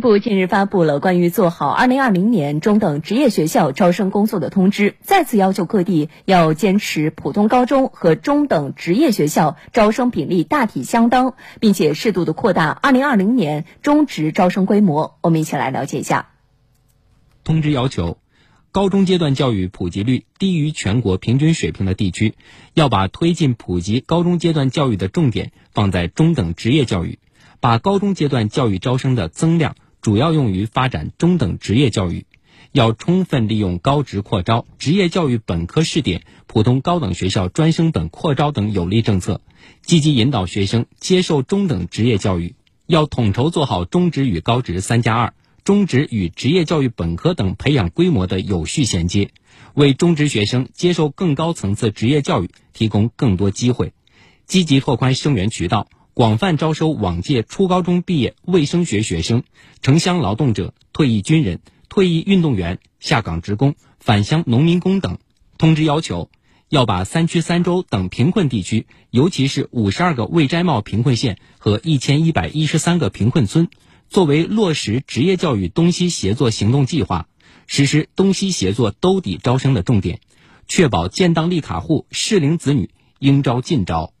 部近日发布了关于做好2020年中等职业学校招生工作的通知，再次要求各地要坚持普通高中和中等职业学校招生比例大体相当，并且适度的扩大2020年中职招生规模。我们一起来了解一下。通知要求，高中阶段教育普及率低于全国平均水平的地区，要把推进普及高中阶段教育的重点放在中等职业教育，把高中阶段教育招生的增量。主要用于发展中等职业教育，要充分利用高职扩招、职业教育本科试点、普通高等学校专升本扩招等有力政策，积极引导学生接受中等职业教育。要统筹做好中职与高职“三加二”、中职与职业教育本科等培养规模的有序衔接，为中职学生接受更高层次职业教育提供更多机会，积极拓宽生源渠道。广泛招收往届初高中毕业卫生学学生、城乡劳动者、退役军人、退役运动员、下岗职工、返乡农民工等。通知要求，要把三区三州等贫困地区，尤其是五十二个未摘帽贫困县和一千一百一十三个贫困村，作为落实职业教育东西协作行动计划、实施东西协作兜底招生的重点，确保建档立卡户适龄子女应招尽招。